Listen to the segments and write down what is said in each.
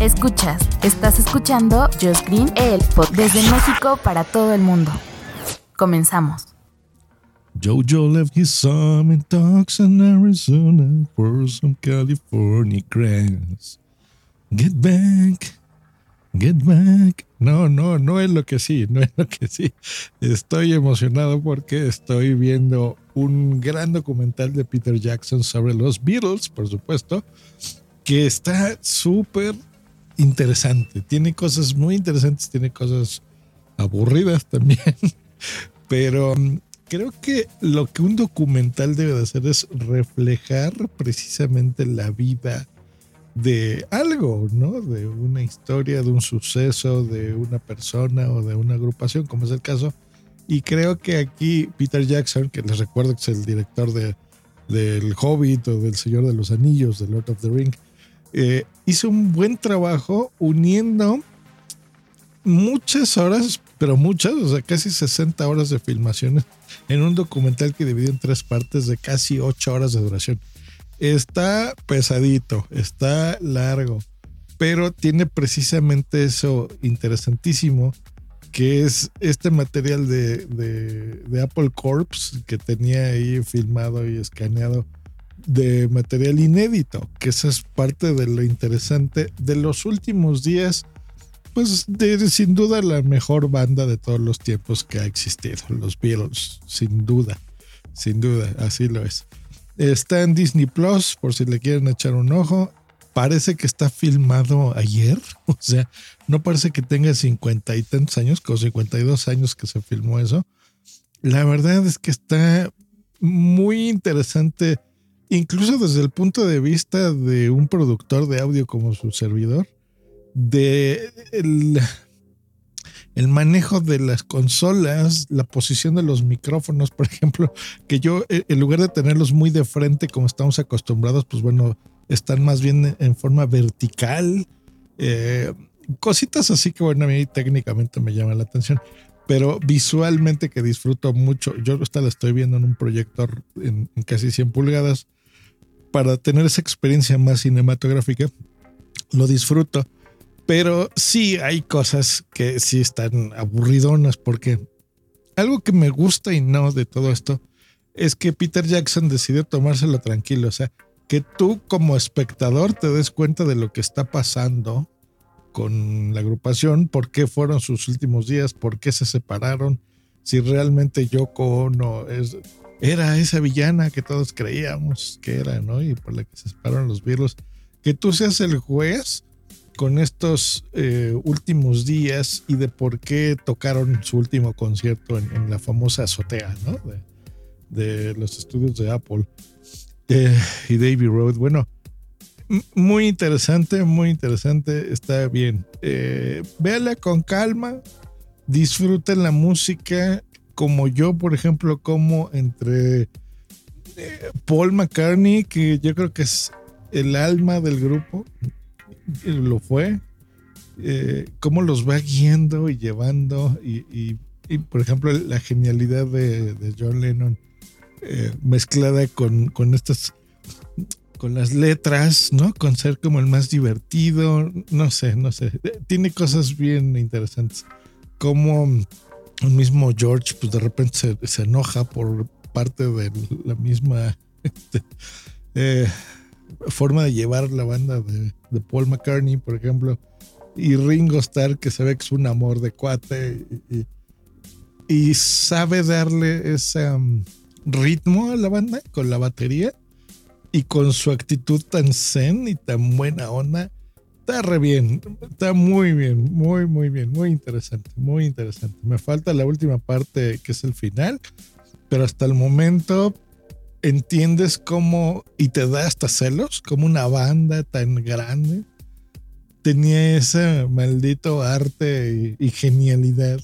Escuchas, estás escuchando Just Green, el desde México para todo el mundo. Comenzamos. Jojo left his son in Tucson, Arizona for some California grass. Get back, get back. No, no, no es lo que sí, no es lo que sí. Estoy emocionado porque estoy viendo un gran documental de Peter Jackson sobre los Beatles, por supuesto, que está súper interesante. Tiene cosas muy interesantes, tiene cosas aburridas también, pero um, creo que lo que un documental debe de hacer es reflejar precisamente la vida de algo, ¿no? De una historia, de un suceso, de una persona o de una agrupación, como es el caso. Y creo que aquí Peter Jackson, que les recuerdo que es el director de, del Hobbit o del Señor de los Anillos, de Lord of the Ring, eh, hizo un buen trabajo uniendo muchas horas, pero muchas, o sea, casi 60 horas de filmaciones en un documental que dividió en tres partes de casi 8 horas de duración. Está pesadito, está largo, pero tiene precisamente eso interesantísimo, que es este material de, de Apple Corps que tenía ahí filmado y escaneado de material inédito, que esa es parte de lo interesante de los últimos días, pues de sin duda la mejor banda de todos los tiempos que ha existido, los Beatles, sin duda, sin duda, así lo es. Está en Disney Plus, por si le quieren echar un ojo. Parece que está filmado ayer, o sea, no parece que tenga cincuenta y tantos años, con 52 años que se filmó eso. La verdad es que está muy interesante incluso desde el punto de vista de un productor de audio como su servidor, de el, manejo de las consolas, la posición de los micrófonos, por ejemplo, que yo eh, en lugar de tenerlos muy de frente como estamos acostumbrados, pues bueno, están más bien en forma vertical. Eh, cositas así que bueno, a mí técnicamente me llama la atención pero visualmente que disfruto mucho. Yo esta la estoy viendo en un proyector en, en, casi 100 pulgadas para tener esa experiencia más cinematográfica, lo disfruto. Pero sí hay cosas que sí están aburridonas porque algo que me gusta y no de todo esto es que Peter Jackson decidió tomárselo tranquilo. O sea, que tú como espectador te des cuenta de lo que está pasando con la agrupación, por qué fueron sus últimos días, por qué se separaron, si realmente Yoko Ono es, era esa villana que todos creíamos que era, ¿no? Y por la que se separaron los virus. Que tú seas el juez con estos eh, últimos días y de por qué tocaron su último concierto en, la famosa azotea, ¿no? De, los estudios de Apple eh, y Davy Road. Bueno, muy interesante, muy interesante, está bien. Eh, véala con calma, disfruten la música, como yo, por ejemplo, como entre eh, Paul McCartney, que yo creo que es el alma del grupo, lo fue, eh, cómo los va guiando y llevando, y, por ejemplo, la genialidad de, John Lennon eh, mezclada con, con estas con las letras, ¿no? Con ser como el más divertido, no sé, no sé. Tiene cosas bien interesantes. Como el mismo George, pues de repente se, enoja por parte de la misma este, eh, forma de llevar la banda de, Paul McCartney, por ejemplo, y Ringo Starr, que se ve que es un amor de cuate y, sabe darle ese um, ritmo a la banda con la batería y con su actitud tan zen y tan buena onda Está re bien, está muy bien, muy, muy bien, muy interesante, muy interesante. Me falta la última parte que es el final, pero hasta el momento entiendes cómo, y te da hasta celos, como una banda tan grande tenía ese maldito arte y, genialidad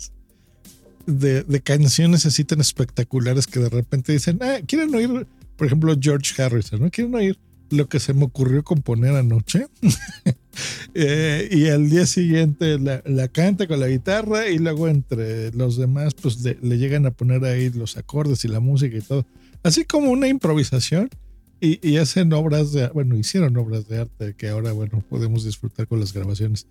de, de, canciones así tan espectaculares que de repente dicen, ah, quieren oír, por ejemplo, George Harrison, ¿no? Quieren oír lo que se me ocurrió componer anoche. Eh, y al día siguiente la, canta con la guitarra y luego entre los demás pues le, llegan a poner ahí los acordes y la música y todo. Así como una improvisación y, y, hacen obras de, bueno, hicieron obras de arte que ahora, bueno, podemos disfrutar con las grabaciones.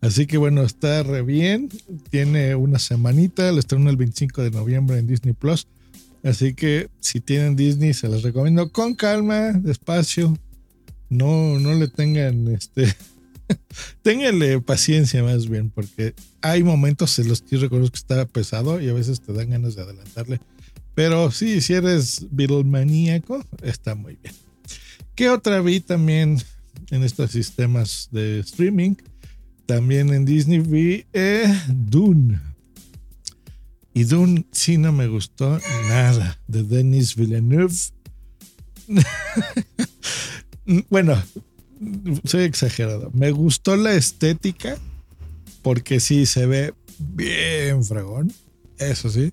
Así que bueno, está re bien, tiene una semanita, lo estrenó el 25 de noviembre en Disney Plus. Así que si tienen Disney, se los recomiendo con calma, despacio. No, no le tengan este. Ténganle paciencia más bien, porque hay momentos en los que reconozco que está pesado y a veces te dan ganas de adelantarle. Pero sí, si eres maníaco, está muy bien. ¿Qué otra vi también en estos sistemas de streaming? También en Disney vi eh, Dune. Y Dune sí no me gustó nada de Denis Villeneuve. bueno, soy exagerado. Me gustó la estética porque sí se ve bien fragón. Eso sí.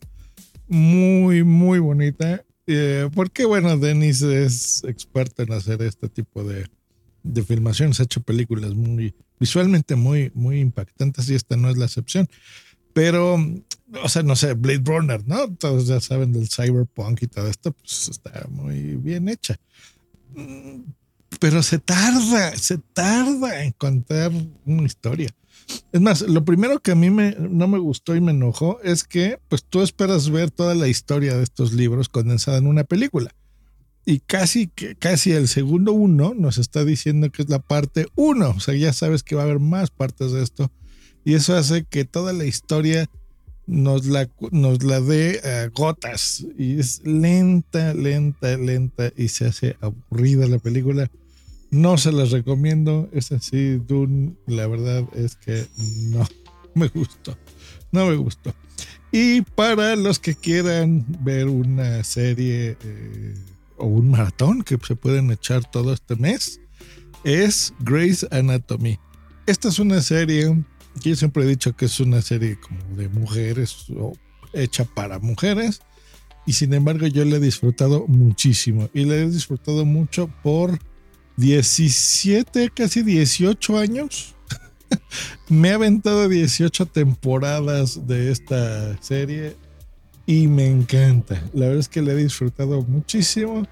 Muy, muy bonita. Eh, porque bueno, Denis es experto en hacer este tipo de, de filmaciones. Ha hecho películas muy visualmente muy, muy impactantes y esta no es la excepción. Pero o sea, no sé, Blade Runner, ¿no? Todos ya saben del cyberpunk y todo esto, pues está muy bien hecha. Pero se tarda, se tarda en contar una historia. Es más, lo primero que a mí me, no me gustó y me enojó es que pues tú esperas ver toda la historia de estos libros condensada en una película. Y casi, casi el segundo uno nos está diciendo que es la parte uno. O sea, ya sabes que va a haber más partes de esto. Y eso hace que toda la historia nos la, nos la dé a gotas y es lenta, lenta, lenta y se hace aburrida la película. No se las recomiendo, es así, Dune, la verdad es que no me gustó, no me gustó. Y para los que quieran ver una serie eh, o un maratón que se pueden echar todo este mes, es Grey's Anatomy. Esta es una serie yo siempre he dicho que es una serie como de mujeres o hecha para mujeres. Y sin embargo yo la he disfrutado muchísimo. Y la he disfrutado mucho por 17, casi 18 años. me he aventado 18 temporadas de esta serie y me encanta. La verdad es que la he disfrutado muchísimo.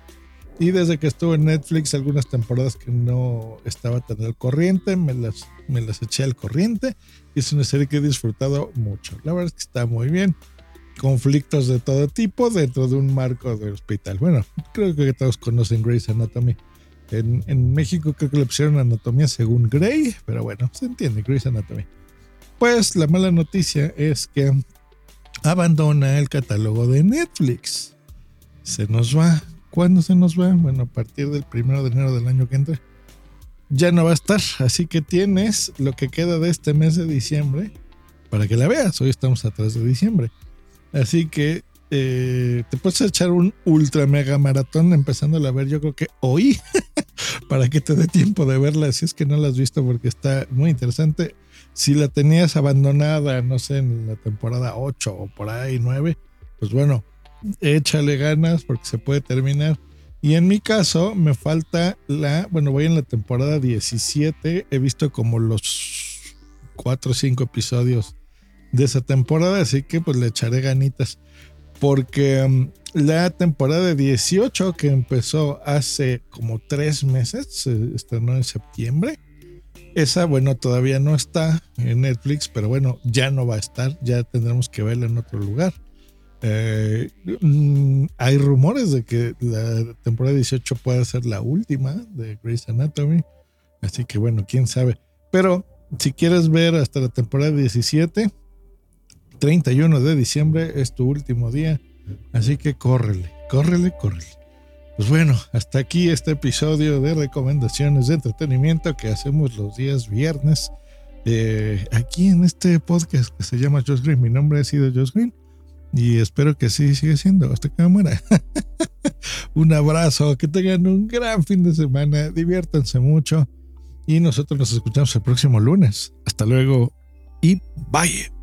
Y desde que estuve en Netflix, algunas temporadas que no estaba tan al corriente, me las, me las eché al corriente. Y es una serie que he disfrutado mucho. La verdad es que está muy bien. Conflictos de todo tipo dentro de un marco de hospital. Bueno, creo que todos conocen Grey's Anatomy. En, México creo que le pusieron anatomía según Grey, pero bueno, se entiende, Grey's Anatomy. Pues la mala noticia es que abandona el catálogo de Netflix. Se nos va ¿Cuándo se nos va? Bueno, a partir del primero de enero del año que entra. Ya no va a estar. Así que tienes lo que queda de este mes de diciembre para que la veas. Hoy estamos atrás de diciembre. Así que eh, te puedes echar un ultra mega maratón empezando a ver yo creo que hoy para que te dé tiempo de verla si es que no la has visto porque está muy interesante. Si la tenías abandonada, no sé, en la temporada 8 o por ahí 9, pues bueno, échale ganas porque se puede terminar. Y en mi caso me falta la, bueno, voy en la temporada 17, he visto como los 4 o 5 episodios de esa temporada, así que pues le echaré ganitas. Porque um, la temporada 18 que empezó hace como 3 meses, se estrenó en septiembre. Esa, bueno, todavía no está en Netflix, pero bueno, ya no va a estar, ya tendremos que verla en otro lugar. Eh, mm, hay rumores de que la temporada 18 puede ser la última de Grey's Anatomy. Así que bueno, quién sabe. Pero si quieres ver hasta la temporada 17, 31 de diciembre es tu último día. Así que córrele, córrele, córrele. Pues bueno, hasta aquí este episodio de recomendaciones de entretenimiento que hacemos los días viernes. Eh, aquí en este podcast que se llama Josh Green. Mi nombre ha sido Josh Green. Y espero que así siga siendo hasta que me muera. un abrazo, que tengan un gran fin de semana, diviértanse mucho Y nosotros nos escuchamos el próximo lunes. Hasta luego y bye.